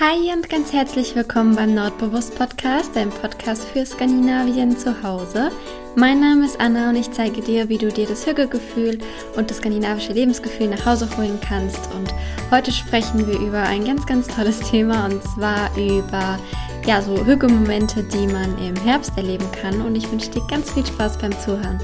Hi und ganz herzlich willkommen beim Nordbewusst Podcast, deinem Podcast für Skandinavien zu Hause. Mein Name ist Anna und ich zeige dir, wie du dir das Hügelgefühl und das skandinavische Lebensgefühl nach Hause holen kannst. Und heute sprechen wir über ein ganz, ganz tolles Thema und zwar über ja, so Hügelmomente, die man im Herbst erleben kann. Und ich wünsche dir ganz viel Spaß beim Zuhören.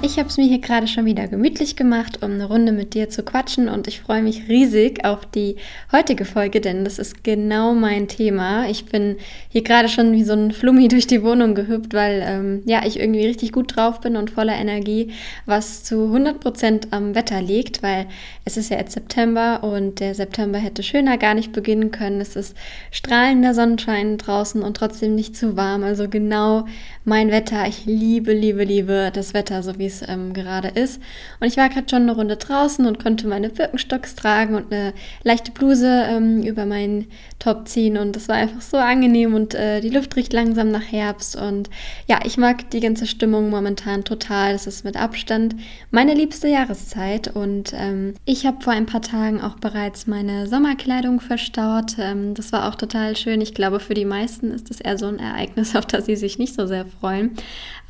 Ich habe es mir hier gerade schon wieder gemütlich gemacht, um eine Runde mit dir zu quatschen und ich freue mich riesig auf die heutige Folge, denn das ist genau mein Thema. Ich bin hier gerade schon wie so ein Flummi durch die Wohnung gehüpft, weil ähm, ja, ich irgendwie richtig gut drauf bin und voller Energie, was zu 100 Prozent am Wetter liegt, weil es ist ja jetzt September und der September hätte schöner gar nicht beginnen können. Es ist strahlender Sonnenschein draußen und trotzdem nicht zu warm, also genau mein Wetter. Ich liebe, liebe, liebe das Wetter so wie es ähm, gerade ist. Und ich war gerade schon eine Runde draußen und konnte meine Birkenstocks tragen und eine leichte Bluse ähm, über meinen Top ziehen. Und das war einfach so angenehm und äh, die Luft riecht langsam nach Herbst. Und ja, ich mag die ganze Stimmung momentan total. Das ist mit Abstand meine liebste Jahreszeit. Und ähm, ich habe vor ein paar Tagen auch bereits meine Sommerkleidung verstaut. Ähm, das war auch total schön. Ich glaube, für die meisten ist das eher so ein Ereignis, auf das sie sich nicht so sehr freuen.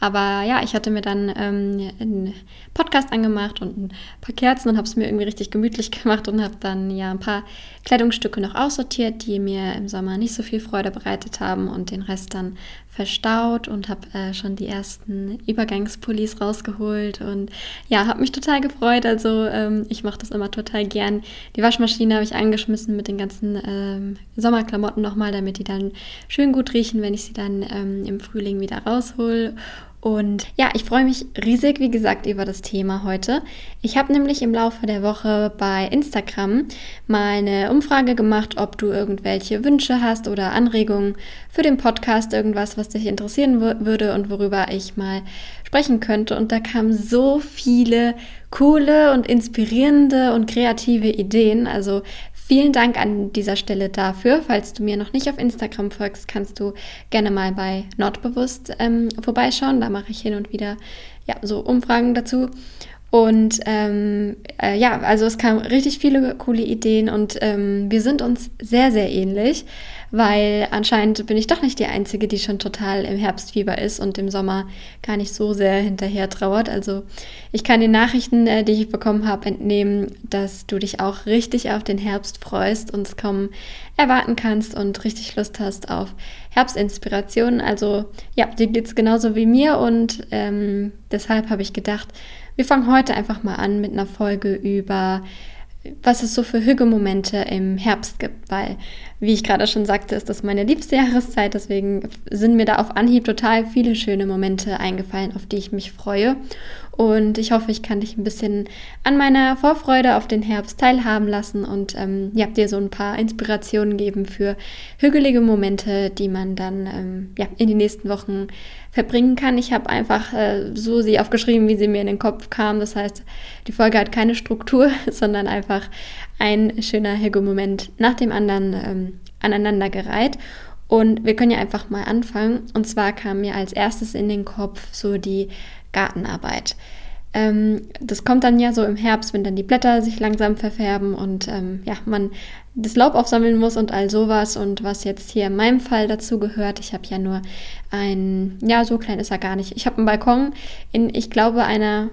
Aber ja, ich hatte mir dann ähm, einen Podcast angemacht und ein paar Kerzen und habe es mir irgendwie richtig gemütlich gemacht und habe dann ja ein paar Kleidungsstücke noch aussortiert, die mir im Sommer nicht so viel Freude bereitet haben und den Rest dann verstaut und habe äh, schon die ersten Übergangspullis rausgeholt und ja, habe mich total gefreut. Also ähm, ich mache das immer total gern. Die Waschmaschine habe ich angeschmissen mit den ganzen ähm, Sommerklamotten nochmal, damit die dann schön gut riechen, wenn ich sie dann ähm, im Frühling wieder raushol. Und ja, ich freue mich riesig, wie gesagt, über das Thema heute. Ich habe nämlich im Laufe der Woche bei Instagram mal eine Umfrage gemacht, ob du irgendwelche Wünsche hast oder Anregungen für den Podcast, irgendwas, was dich interessieren würde und worüber ich mal sprechen könnte. Und da kamen so viele coole und inspirierende und kreative Ideen. Also Vielen Dank an dieser Stelle dafür. Falls du mir noch nicht auf Instagram folgst, kannst du gerne mal bei Nordbewusst ähm, vorbeischauen. Da mache ich hin und wieder ja, so Umfragen dazu. Und ähm, äh, ja, also es kamen richtig viele coole Ideen und ähm, wir sind uns sehr, sehr ähnlich weil anscheinend bin ich doch nicht die Einzige, die schon total im Herbstfieber ist und im Sommer gar nicht so sehr hinterher trauert. Also ich kann den Nachrichten, äh, die ich bekommen habe, entnehmen, dass du dich auch richtig auf den Herbst freust und es kaum erwarten kannst und richtig Lust hast auf Herbstinspirationen. Also ja, dir geht es genauso wie mir und ähm, deshalb habe ich gedacht, wir fangen heute einfach mal an mit einer Folge über was es so für Hügelmomente im Herbst gibt, weil, wie ich gerade schon sagte, ist das meine liebste Jahreszeit, deswegen sind mir da auf Anhieb total viele schöne Momente eingefallen, auf die ich mich freue. Und ich hoffe, ich kann dich ein bisschen an meiner Vorfreude auf den Herbst teilhaben lassen und ähm, ja, dir so ein paar Inspirationen geben für hügelige Momente, die man dann ähm, ja, in den nächsten Wochen verbringen kann. Ich habe einfach äh, so sie aufgeschrieben, wie sie mir in den Kopf kam. Das heißt, die Folge hat keine Struktur, sondern einfach ein schöner Hügelmoment nach dem anderen ähm, aneinandergereiht. Und wir können ja einfach mal anfangen. Und zwar kam mir als erstes in den Kopf so die Gartenarbeit. Ähm, das kommt dann ja so im Herbst, wenn dann die Blätter sich langsam verfärben und ähm, ja, man das Laub aufsammeln muss und all sowas. Und was jetzt hier in meinem Fall dazu gehört, ich habe ja nur ein, ja, so klein ist er gar nicht. Ich habe einen Balkon in, ich glaube, einer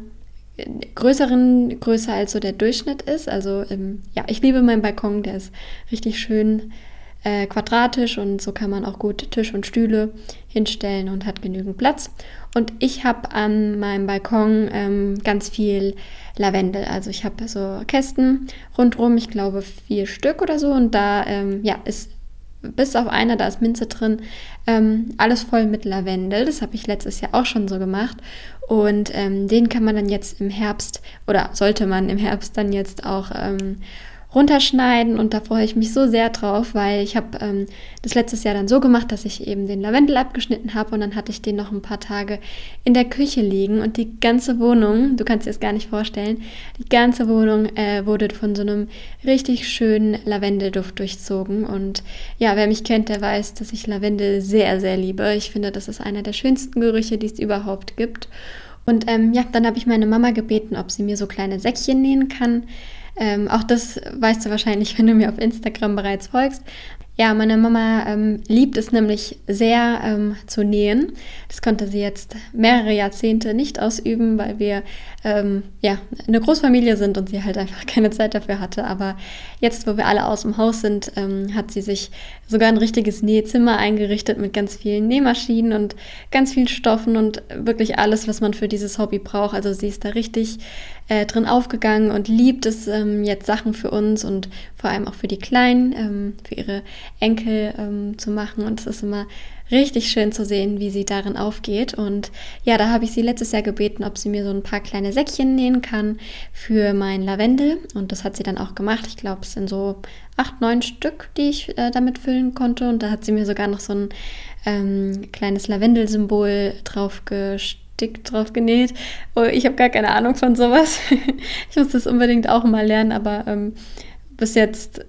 größeren Größe als so der Durchschnitt ist. Also ähm, ja, ich liebe meinen Balkon, der ist richtig schön äh, quadratisch und so kann man auch gut Tisch und Stühle hinstellen und hat genügend Platz. Und ich habe an meinem Balkon ähm, ganz viel Lavendel. Also ich habe so Kästen rundherum, ich glaube vier Stück oder so. Und da ähm, ja, ist bis auf einer, da ist Minze drin, ähm, alles voll mit Lavendel. Das habe ich letztes Jahr auch schon so gemacht. Und ähm, den kann man dann jetzt im Herbst oder sollte man im Herbst dann jetzt auch ähm, runterschneiden und da freue ich mich so sehr drauf, weil ich habe ähm, das letztes Jahr dann so gemacht, dass ich eben den Lavendel abgeschnitten habe und dann hatte ich den noch ein paar Tage in der Küche liegen und die ganze Wohnung, du kannst dir das gar nicht vorstellen, die ganze Wohnung äh, wurde von so einem richtig schönen Lavendelduft durchzogen und ja, wer mich kennt, der weiß, dass ich Lavendel sehr, sehr liebe. Ich finde, das ist einer der schönsten Gerüche, die es überhaupt gibt. Und ähm, ja, dann habe ich meine Mama gebeten, ob sie mir so kleine Säckchen nähen kann. Ähm, auch das weißt du wahrscheinlich, wenn du mir auf Instagram bereits folgst. Ja, meine Mama ähm, liebt es nämlich sehr ähm, zu nähen. Das konnte sie jetzt mehrere Jahrzehnte nicht ausüben, weil wir ähm, ja eine Großfamilie sind und sie halt einfach keine Zeit dafür hatte. Aber jetzt, wo wir alle aus dem Haus sind, ähm, hat sie sich sogar ein richtiges Nähzimmer eingerichtet mit ganz vielen Nähmaschinen und ganz vielen Stoffen und wirklich alles, was man für dieses Hobby braucht. Also sie ist da richtig äh, drin aufgegangen und liebt es ähm, jetzt Sachen für uns und vor allem auch für die Kleinen, ähm, für ihre Enkel ähm, zu machen. Und es ist immer richtig schön zu sehen, wie sie darin aufgeht. Und ja, da habe ich sie letztes Jahr gebeten, ob sie mir so ein paar kleine Säckchen nähen kann für mein Lavendel. Und das hat sie dann auch gemacht. Ich glaube, es sind so acht, neun Stück, die ich äh, damit füllen konnte. Und da hat sie mir sogar noch so ein ähm, kleines Lavendelsymbol drauf gestickt drauf genäht. Oh, ich habe gar keine Ahnung von sowas. ich muss das unbedingt auch mal lernen, aber ähm, bis jetzt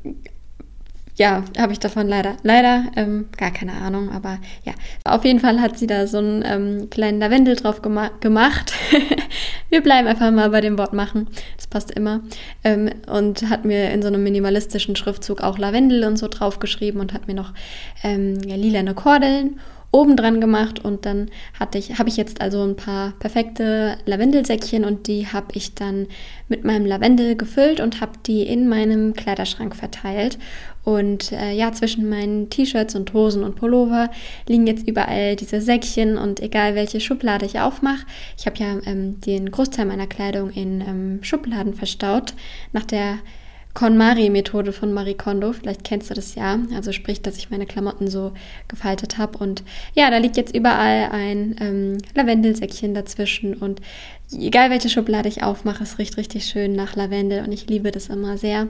ja, habe ich davon leider, leider ähm, gar keine Ahnung, aber ja, auf jeden Fall hat sie da so einen ähm, kleinen Lavendel drauf gema gemacht. Wir bleiben einfach mal bei dem Wort machen, das passt immer. Ähm, und hat mir in so einem minimalistischen Schriftzug auch Lavendel und so drauf geschrieben und hat mir noch ähm, ja, lilane Kordeln oben dran gemacht und dann ich, habe ich jetzt also ein paar perfekte Lavendelsäckchen und die habe ich dann mit meinem Lavendel gefüllt und habe die in meinem Kleiderschrank verteilt. Und äh, ja, zwischen meinen T-Shirts und Hosen und Pullover liegen jetzt überall diese Säckchen und egal welche Schublade ich aufmache, ich habe ja ähm, den Großteil meiner Kleidung in ähm, Schubladen verstaut. Nach der KonMari-Methode von Marie Kondo. Vielleicht kennst du das ja. Also sprich, dass ich meine Klamotten so gefaltet habe. Und ja, da liegt jetzt überall ein ähm, Lavendelsäckchen dazwischen. Und egal welche Schublade ich aufmache, es riecht richtig schön nach Lavendel. Und ich liebe das immer sehr.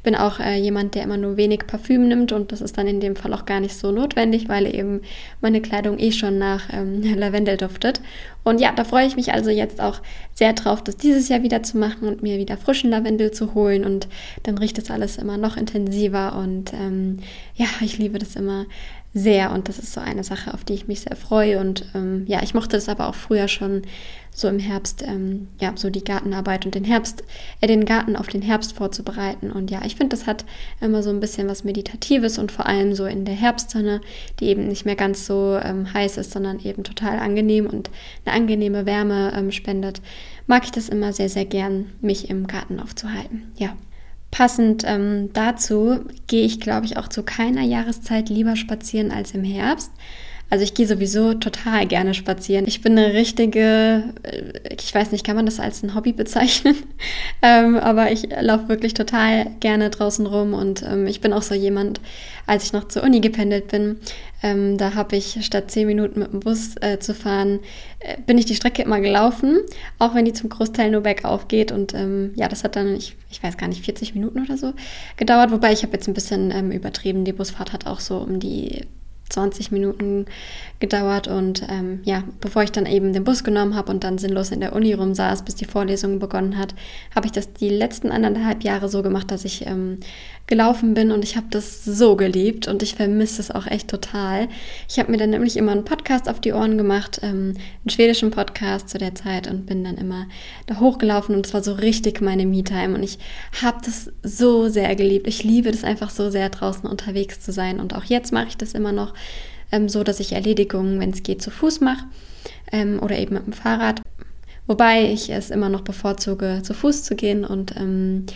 Ich bin auch äh, jemand, der immer nur wenig Parfüm nimmt und das ist dann in dem Fall auch gar nicht so notwendig, weil eben meine Kleidung eh schon nach ähm, Lavendel duftet. Und ja, da freue ich mich also jetzt auch sehr drauf, das dieses Jahr wieder zu machen und mir wieder frischen Lavendel zu holen und dann riecht das alles immer noch intensiver und ähm, ja, ich liebe das immer sehr und das ist so eine Sache, auf die ich mich sehr freue und ähm, ja, ich mochte das aber auch früher schon so im Herbst, ähm, ja, so die Gartenarbeit und den Herbst, äh, den Garten auf den Herbst vorzubereiten und ja, ich finde, das hat immer so ein bisschen was Meditatives und vor allem so in der Herbstsonne, die eben nicht mehr ganz so ähm, heiß ist, sondern eben total angenehm und eine angenehme Wärme ähm, spendet, mag ich das immer sehr, sehr gern, mich im Garten aufzuhalten, ja. Passend ähm, dazu gehe ich, glaube ich, auch zu keiner Jahreszeit lieber spazieren als im Herbst. Also ich gehe sowieso total gerne spazieren. Ich bin eine richtige, äh, ich weiß nicht, kann man das als ein Hobby bezeichnen? ähm, aber ich laufe wirklich total gerne draußen rum und ähm, ich bin auch so jemand, als ich noch zur Uni gependelt bin, ähm, da habe ich statt zehn Minuten mit dem Bus äh, zu fahren, äh, bin ich die Strecke immer gelaufen, auch wenn die zum Großteil nur bergauf geht. Und ähm, ja, das hat dann, ich, ich weiß gar nicht, 40 Minuten oder so gedauert. Wobei ich habe jetzt ein bisschen ähm, übertrieben. Die Busfahrt hat auch so um die 20 Minuten gedauert und ähm, ja, bevor ich dann eben den Bus genommen habe und dann sinnlos in der Uni rumsaß, bis die Vorlesung begonnen hat, habe ich das die letzten anderthalb Jahre so gemacht, dass ich ähm, gelaufen bin und ich habe das so geliebt und ich vermisse es auch echt total. Ich habe mir dann nämlich immer einen Podcast auf die Ohren gemacht, ähm, einen schwedischen Podcast zu der Zeit und bin dann immer da hochgelaufen und es war so richtig meine Me-Time und ich habe das so sehr geliebt. Ich liebe das einfach so sehr draußen unterwegs zu sein und auch jetzt mache ich das immer noch ähm, so, dass ich Erledigungen, wenn es geht, zu Fuß mache ähm, oder eben mit dem Fahrrad. Wobei ich es immer noch bevorzuge, zu Fuß zu gehen und ähm,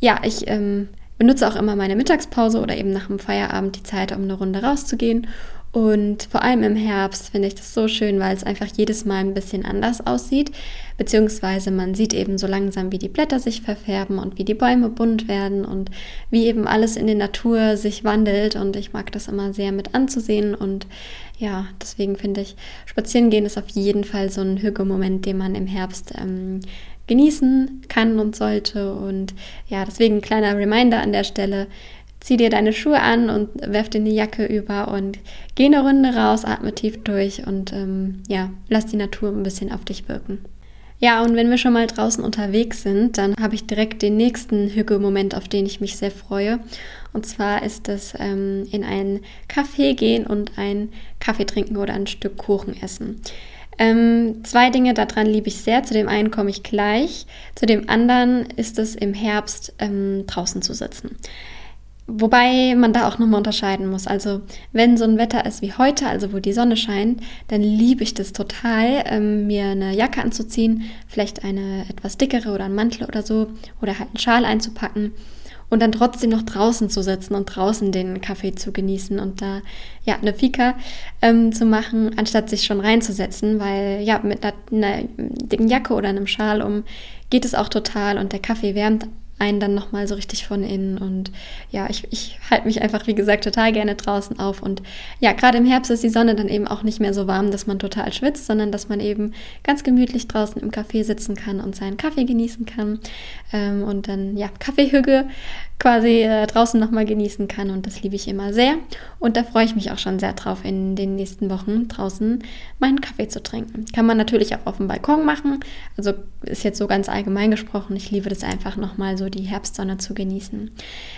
ja, ich ähm, benutze auch immer meine Mittagspause oder eben nach dem Feierabend die Zeit, um eine Runde rauszugehen. Und vor allem im Herbst finde ich das so schön, weil es einfach jedes Mal ein bisschen anders aussieht. Beziehungsweise man sieht eben so langsam, wie die Blätter sich verfärben und wie die Bäume bunt werden und wie eben alles in der Natur sich wandelt. Und ich mag das immer sehr mit anzusehen. Und ja, deswegen finde ich, spazieren gehen ist auf jeden Fall so ein Hügelmoment, den man im Herbst ähm, genießen kann und sollte. Und ja, deswegen ein kleiner Reminder an der Stelle. Zieh dir deine Schuhe an und werf dir eine Jacke über und geh eine Runde raus, atme tief durch und ähm, ja, lass die Natur ein bisschen auf dich wirken. Ja, und wenn wir schon mal draußen unterwegs sind, dann habe ich direkt den nächsten Hügge-Moment, auf den ich mich sehr freue. Und zwar ist es ähm, in ein Café gehen und einen Kaffee trinken oder ein Stück Kuchen essen. Ähm, zwei Dinge daran liebe ich sehr. Zu dem einen komme ich gleich. Zu dem anderen ist es im Herbst ähm, draußen zu sitzen. Wobei man da auch nochmal unterscheiden muss. Also wenn so ein Wetter ist wie heute, also wo die Sonne scheint, dann liebe ich das total, ähm, mir eine Jacke anzuziehen, vielleicht eine etwas dickere oder einen Mantel oder so, oder halt einen Schal einzupacken und dann trotzdem noch draußen zu sitzen und draußen den Kaffee zu genießen und da ja eine Fika ähm, zu machen, anstatt sich schon reinzusetzen, weil ja mit einer, einer dicken Jacke oder einem Schal um geht es auch total und der Kaffee wärmt einen dann nochmal so richtig von innen. Und ja, ich, ich halte mich einfach, wie gesagt, total gerne draußen auf. Und ja, gerade im Herbst ist die Sonne dann eben auch nicht mehr so warm, dass man total schwitzt, sondern dass man eben ganz gemütlich draußen im Café sitzen kann und seinen Kaffee genießen kann. Ähm, und dann, ja, Kaffeehügge quasi äh, draußen nochmal genießen kann. Und das liebe ich immer sehr. Und da freue ich mich auch schon sehr drauf, in den nächsten Wochen draußen meinen Kaffee zu trinken. Kann man natürlich auch auf dem Balkon machen. Also ist jetzt so ganz allgemein gesprochen. Ich liebe das einfach nochmal so die Herbstsonne zu genießen.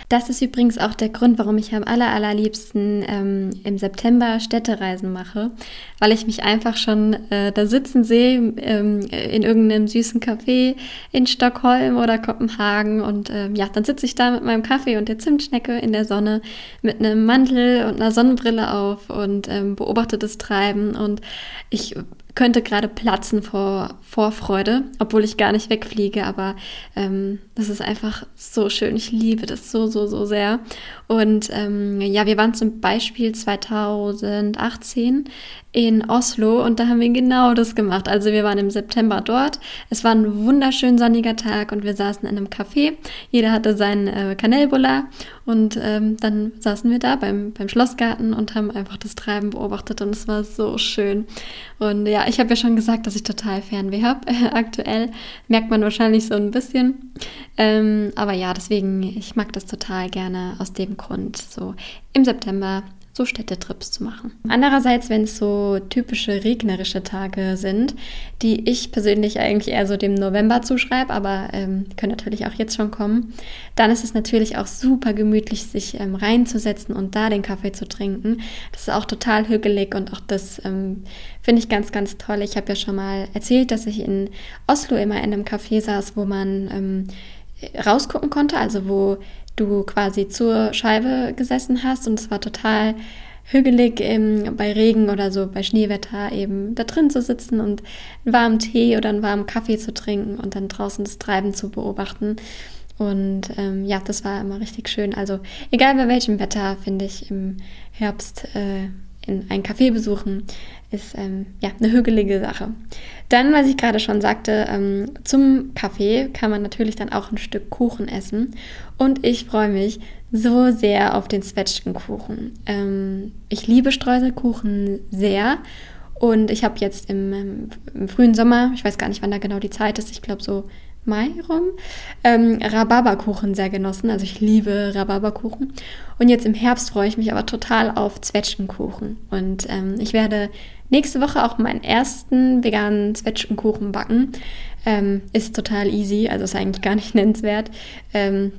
Das ist übrigens auch der Grund, warum ich am aller, allerliebsten ähm, im September Städtereisen mache, weil ich mich einfach schon äh, da sitzen sehe ähm, in irgendeinem süßen Café in Stockholm oder Kopenhagen und ähm, ja, dann sitze ich da mit meinem Kaffee und der Zimtschnecke in der Sonne mit einem Mantel und einer Sonnenbrille auf und ähm, beobachte das Treiben und ich könnte gerade platzen vor Vorfreude, obwohl ich gar nicht wegfliege, aber ähm, das ist einfach so schön. Ich liebe das so, so, so sehr. Und ähm, ja, wir waren zum Beispiel 2018 in Oslo und da haben wir genau das gemacht. Also wir waren im September dort. Es war ein wunderschön sonniger Tag und wir saßen in einem Café. Jeder hatte seinen äh, Kanelbulla und ähm, dann saßen wir da beim, beim Schlossgarten und haben einfach das Treiben beobachtet und es war so schön. Und ja, ich habe ja schon gesagt, dass ich total Fernweh habe. aktuell merkt man wahrscheinlich so ein bisschen. Ähm, aber ja, deswegen, ich mag das total gerne aus dem Grund. So im September so Städtetrips zu machen. Andererseits, wenn es so typische regnerische Tage sind, die ich persönlich eigentlich eher so dem November zuschreibe, aber ähm, können natürlich auch jetzt schon kommen, dann ist es natürlich auch super gemütlich, sich ähm, reinzusetzen und da den Kaffee zu trinken. Das ist auch total hügelig und auch das ähm, finde ich ganz, ganz toll. Ich habe ja schon mal erzählt, dass ich in Oslo immer in einem Café saß, wo man ähm, rausgucken konnte, also wo du quasi zur Scheibe gesessen hast und es war total hügelig im, bei Regen oder so, bei Schneewetter eben da drin zu sitzen und einen warmen Tee oder einen warmen Kaffee zu trinken und dann draußen das Treiben zu beobachten. Und ähm, ja, das war immer richtig schön. Also egal bei welchem Wetter, finde ich im Herbst äh, in ein Café besuchen, ist ähm, ja eine hügelige Sache. Dann, was ich gerade schon sagte, ähm, zum Kaffee kann man natürlich dann auch ein Stück Kuchen essen. Und ich freue mich so sehr auf den Zwetschgenkuchen. Ähm, ich liebe Streuselkuchen sehr. Und ich habe jetzt im, im, frühen Sommer, ich weiß gar nicht, wann da genau die Zeit ist, ich glaube so Mai rum, ähm, Rhabarberkuchen sehr genossen. Also ich liebe Rhabarberkuchen. Und jetzt im Herbst freue ich mich aber total auf Zwetschgenkuchen. Und ähm, ich werde nächste Woche auch meinen ersten veganen Zwetschgenkuchen backen. Ähm, ist total easy, also ist eigentlich gar nicht nennenswert. Ähm,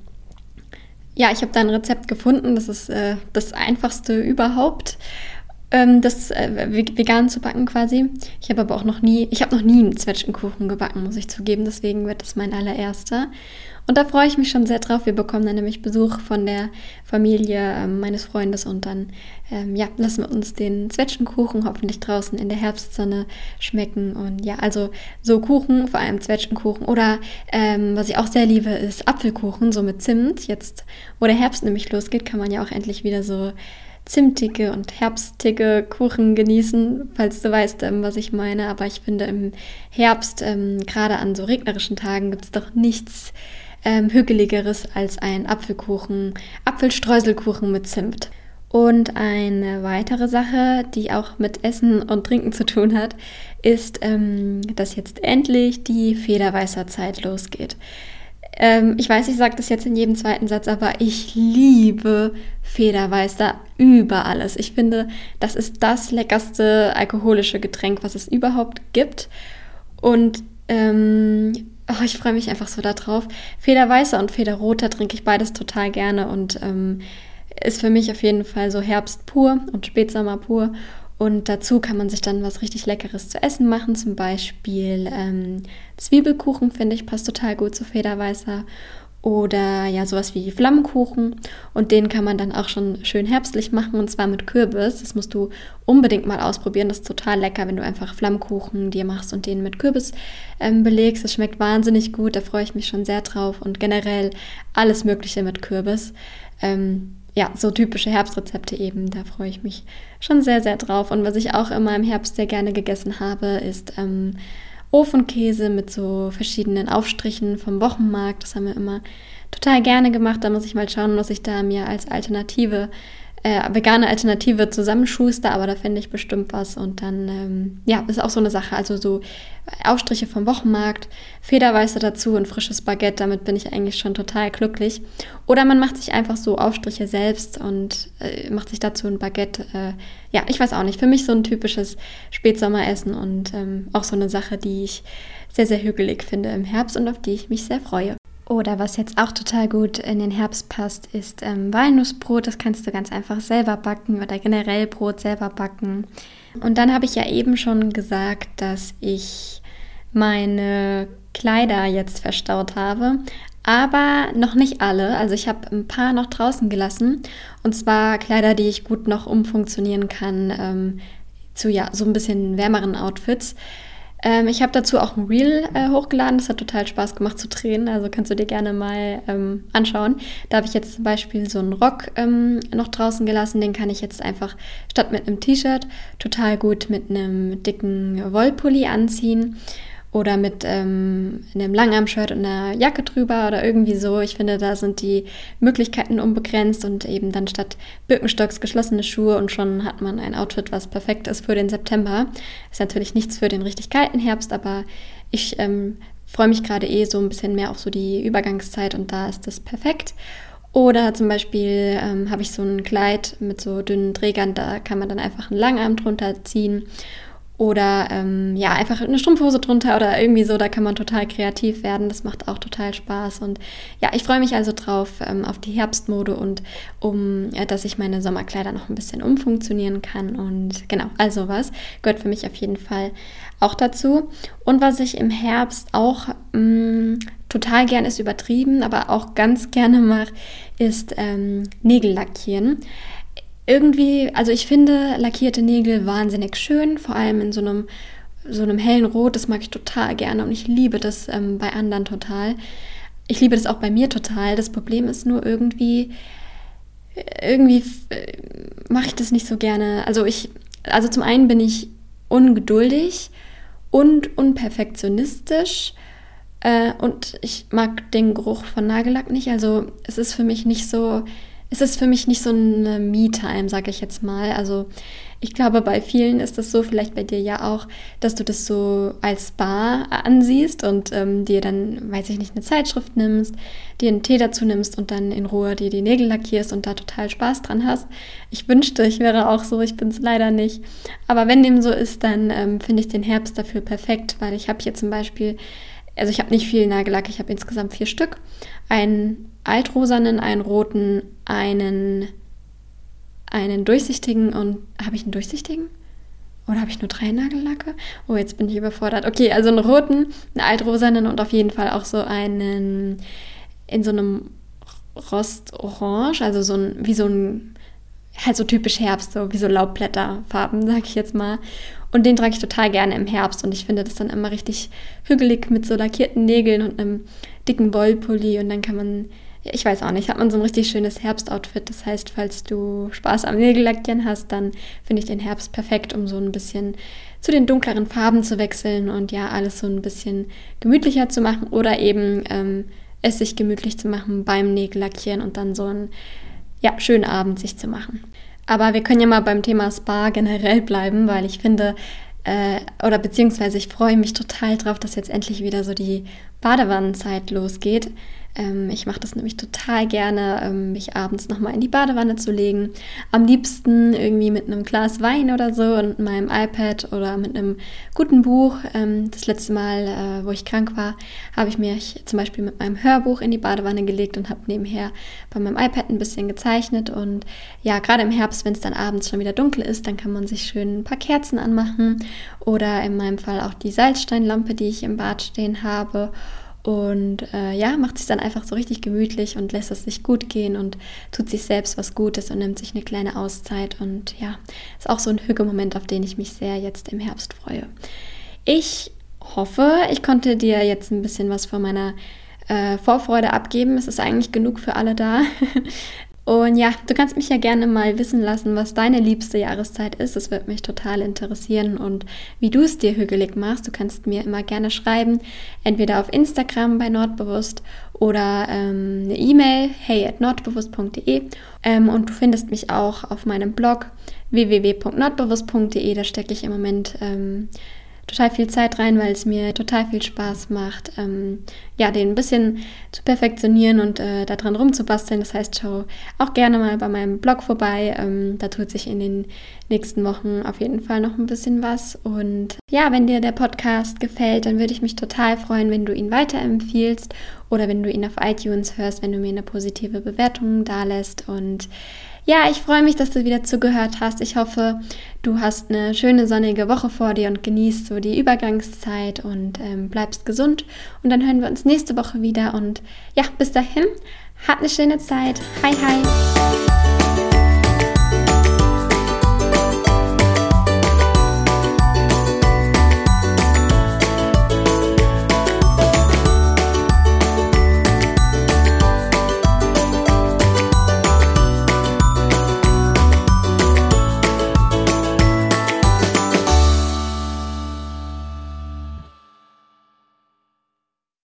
ja, ich habe da ein Rezept gefunden. Das ist äh, das einfachste überhaupt ähm, das äh, vegan zu backen quasi. Ich habe aber auch noch nie, ich habe noch nie einen Zwetschgenkuchen gebacken, muss ich zugeben. Deswegen wird das mein allererster. Und da freue ich mich schon sehr drauf. Wir bekommen dann nämlich Besuch von der Familie äh, meines Freundes und dann ähm, ja, lassen wir uns den Zwetschgenkuchen hoffentlich draußen in der Herbstsonne schmecken. Und ja, also so Kuchen, vor allem Zwetschgenkuchen. Oder ähm, was ich auch sehr liebe, ist Apfelkuchen, so mit Zimt. Jetzt, wo der Herbst nämlich losgeht, kann man ja auch endlich wieder so zimtige und herbstige Kuchen genießen, falls du weißt, ähm, was ich meine. Aber ich finde, im Herbst, ähm, gerade an so regnerischen Tagen, gibt es doch nichts ähm, Hügeligeres als ein Apfelkuchen, Apfelstreuselkuchen mit Zimt. Und eine weitere Sache, die auch mit Essen und Trinken zu tun hat, ist, ähm, dass jetzt endlich die Federweißer Zeit losgeht. Ähm, ich weiß, ich sage das jetzt in jedem zweiten Satz, aber ich liebe Federweißer über alles. Ich finde, das ist das leckerste alkoholische Getränk, was es überhaupt gibt. Und ähm, oh, ich freue mich einfach so darauf. Federweißer und Federroter trinke ich beides total gerne und ähm, ist für mich auf jeden Fall so Herbst pur und Spätsommer pur. Und dazu kann man sich dann was richtig Leckeres zu essen machen. Zum Beispiel ähm, Zwiebelkuchen, finde ich, passt total gut zu Federweißer. Oder ja, sowas wie Flammkuchen. Und den kann man dann auch schon schön herbstlich machen und zwar mit Kürbis. Das musst du unbedingt mal ausprobieren. Das ist total lecker, wenn du einfach Flammkuchen dir machst und den mit Kürbis ähm, belegst. Das schmeckt wahnsinnig gut. Da freue ich mich schon sehr drauf. Und generell alles Mögliche mit Kürbis. Ähm, ja, so typische Herbstrezepte eben. Da freue ich mich schon sehr, sehr drauf. Und was ich auch immer im Herbst sehr gerne gegessen habe, ist ähm, Ofenkäse mit so verschiedenen Aufstrichen vom Wochenmarkt. Das haben wir immer total gerne gemacht. Da muss ich mal schauen, was ich da mir als Alternative äh, vegane Alternative zusammenschuster, aber da finde ich bestimmt was. Und dann, ähm, ja, ist auch so eine Sache. Also so Aufstriche vom Wochenmarkt, Federweiße dazu und frisches Baguette, damit bin ich eigentlich schon total glücklich. Oder man macht sich einfach so Aufstriche selbst und äh, macht sich dazu ein Baguette. Äh, ja, ich weiß auch nicht. Für mich so ein typisches Spätsommeressen und ähm, auch so eine Sache, die ich sehr, sehr hügelig finde im Herbst und auf die ich mich sehr freue. Oder was jetzt auch total gut in den Herbst passt, ist ähm, Walnussbrot. Das kannst du ganz einfach selber backen oder generell Brot selber backen. Und dann habe ich ja eben schon gesagt, dass ich meine Kleider jetzt verstaut habe. Aber noch nicht alle. Also ich habe ein paar noch draußen gelassen. Und zwar Kleider, die ich gut noch umfunktionieren kann ähm, zu ja, so ein bisschen wärmeren Outfits. Ähm, ich habe dazu auch ein Reel äh, hochgeladen. Das hat total Spaß gemacht zu drehen. Also kannst du dir gerne mal ähm, anschauen. Da habe ich jetzt zum Beispiel so einen Rock ähm, noch draußen gelassen. Den kann ich jetzt einfach statt mit einem T-Shirt total gut mit einem dicken Wollpulli anziehen oder mit ähm, einem Langarm-Shirt und einer Jacke drüber oder irgendwie so. Ich finde, da sind die Möglichkeiten unbegrenzt und eben dann statt Birkenstocks geschlossene Schuhe und schon hat man ein Outfit, was perfekt ist für den September. Ist natürlich nichts für den richtig kalten Herbst, aber ich ähm, freue mich gerade eh so ein bisschen mehr auf so die Übergangszeit und da ist das perfekt. Oder zum Beispiel ähm, habe ich so ein Kleid mit so dünnen Trägern, da kann man dann einfach einen Langarm drunter ziehen oder ähm, ja, einfach eine Strumpfhose drunter oder irgendwie so, da kann man total kreativ werden. Das macht auch total Spaß. Und ja, ich freue mich also drauf ähm, auf die Herbstmode und um, ja, dass ich meine Sommerkleider noch ein bisschen umfunktionieren kann. Und genau, also was gehört für mich auf jeden Fall auch dazu. Und was ich im Herbst auch mh, mm, total gern ist übertrieben, aber auch ganz gerne mache, ist ähm, Nägel lackieren irgendwie, also ich finde lackierte Nägel wahnsinnig schön, vor allem in so einem, so einem hellen Rot, das mag ich total gerne und ich liebe das ähm, bei anderen total. Ich liebe das auch bei mir total. Das Problem ist nur irgendwie, irgendwie äh, mache ich das nicht so gerne. Also ich, also zum einen bin ich ungeduldig und unperfektionistisch äh, und ich mag den Geruch von Nagellack nicht. Also es ist für mich nicht so, es ist für mich nicht so eine Me-Time, sage ich jetzt mal. Also ich glaube, bei vielen ist das so, vielleicht bei dir ja auch, dass du das so als Bar ansiehst und ähm, dir dann, weiß ich nicht, eine Zeitschrift nimmst, dir einen Tee dazu nimmst und dann in Ruhe dir die Nägel lackierst und da total Spaß dran hast. Ich wünschte, ich wäre auch so, ich bin es leider nicht. Aber wenn dem so ist, dann ähm, finde ich den Herbst dafür perfekt, weil ich habe hier zum Beispiel also ich habe nicht viel Nagellack, ich habe insgesamt vier Stück. Einen altrosanen, einen roten, einen, einen durchsichtigen und habe ich einen durchsichtigen? Oder habe ich nur drei Nagellacke? Oh, jetzt bin ich überfordert. Okay, also einen roten, einen altrosanen und auf jeden Fall auch so einen in so einem Rostorange, also so ein, wie so ein, halt so typisch Herbst, so wie so Laubblätterfarben, sag ich jetzt mal. Und den trage ich total gerne im Herbst und ich finde das dann immer richtig hügelig mit so lackierten Nägeln und einem dicken Wollpulli und dann kann man, ich weiß auch nicht, hat man so ein richtig schönes Herbstoutfit. Das heißt, falls du Spaß am Nägellackieren hast, dann finde ich den Herbst perfekt, um so ein bisschen zu den dunkleren Farben zu wechseln und ja, alles so ein bisschen gemütlicher zu machen oder eben ähm, es sich gemütlich zu machen beim Nägellackieren und dann so einen ja, schönen Abend sich zu machen. Aber wir können ja mal beim Thema Spa generell bleiben, weil ich finde, äh, oder beziehungsweise ich freue mich total drauf, dass jetzt endlich wieder so die Badewannenzeit losgeht. Ähm, ich mache das nämlich total gerne, ähm, mich abends nochmal in die Badewanne zu legen. Am liebsten irgendwie mit einem Glas Wein oder so und meinem iPad oder mit einem guten Buch. Ähm, das letzte Mal, äh, wo ich krank war, habe ich mich zum Beispiel mit meinem Hörbuch in die Badewanne gelegt und habe nebenher bei meinem iPad ein bisschen gezeichnet. Und ja, gerade im Herbst, wenn es dann abends schon wieder dunkel ist, dann kann man sich schön ein paar Kerzen anmachen oder in meinem Fall auch die Salzsteinlampe, die ich im Bad stehen habe. Und äh, ja, macht sich dann einfach so richtig gemütlich und lässt es sich gut gehen und tut sich selbst was Gutes und nimmt sich eine kleine Auszeit. Und ja, ist auch so ein Hügelmoment, auf den ich mich sehr jetzt im Herbst freue. Ich hoffe, ich konnte dir jetzt ein bisschen was von meiner äh, Vorfreude abgeben. Es ist eigentlich genug für alle da. Und ja, du kannst mich ja gerne mal wissen lassen, was deine liebste Jahreszeit ist. Das wird mich total interessieren und wie du es dir hügelig machst. Du kannst mir immer gerne schreiben, entweder auf Instagram bei Nordbewusst oder ähm, eine E-Mail, hey at nordbewusst.de. Ähm, und du findest mich auch auf meinem Blog www.nordbewusst.de. Da stecke ich im Moment ähm, total viel Zeit rein, weil es mir total viel Spaß macht, ähm, ja, den ein bisschen zu perfektionieren und äh, daran rumzubasteln. Das heißt, schau auch gerne mal bei meinem Blog vorbei. Ähm, da tut sich in den nächsten Wochen auf jeden Fall noch ein bisschen was. Und ja, wenn dir der Podcast gefällt, dann würde ich mich total freuen, wenn du ihn weiterempfiehlst oder wenn du ihn auf iTunes hörst, wenn du mir eine positive Bewertung da lässt und ja, ich freue mich, dass du wieder zugehört hast. Ich hoffe, du hast eine schöne sonnige Woche vor dir und genießt so die Übergangszeit und ähm, bleibst gesund. Und dann hören wir uns nächste Woche wieder. Und ja, bis dahin, hat eine schöne Zeit. Hi, hi.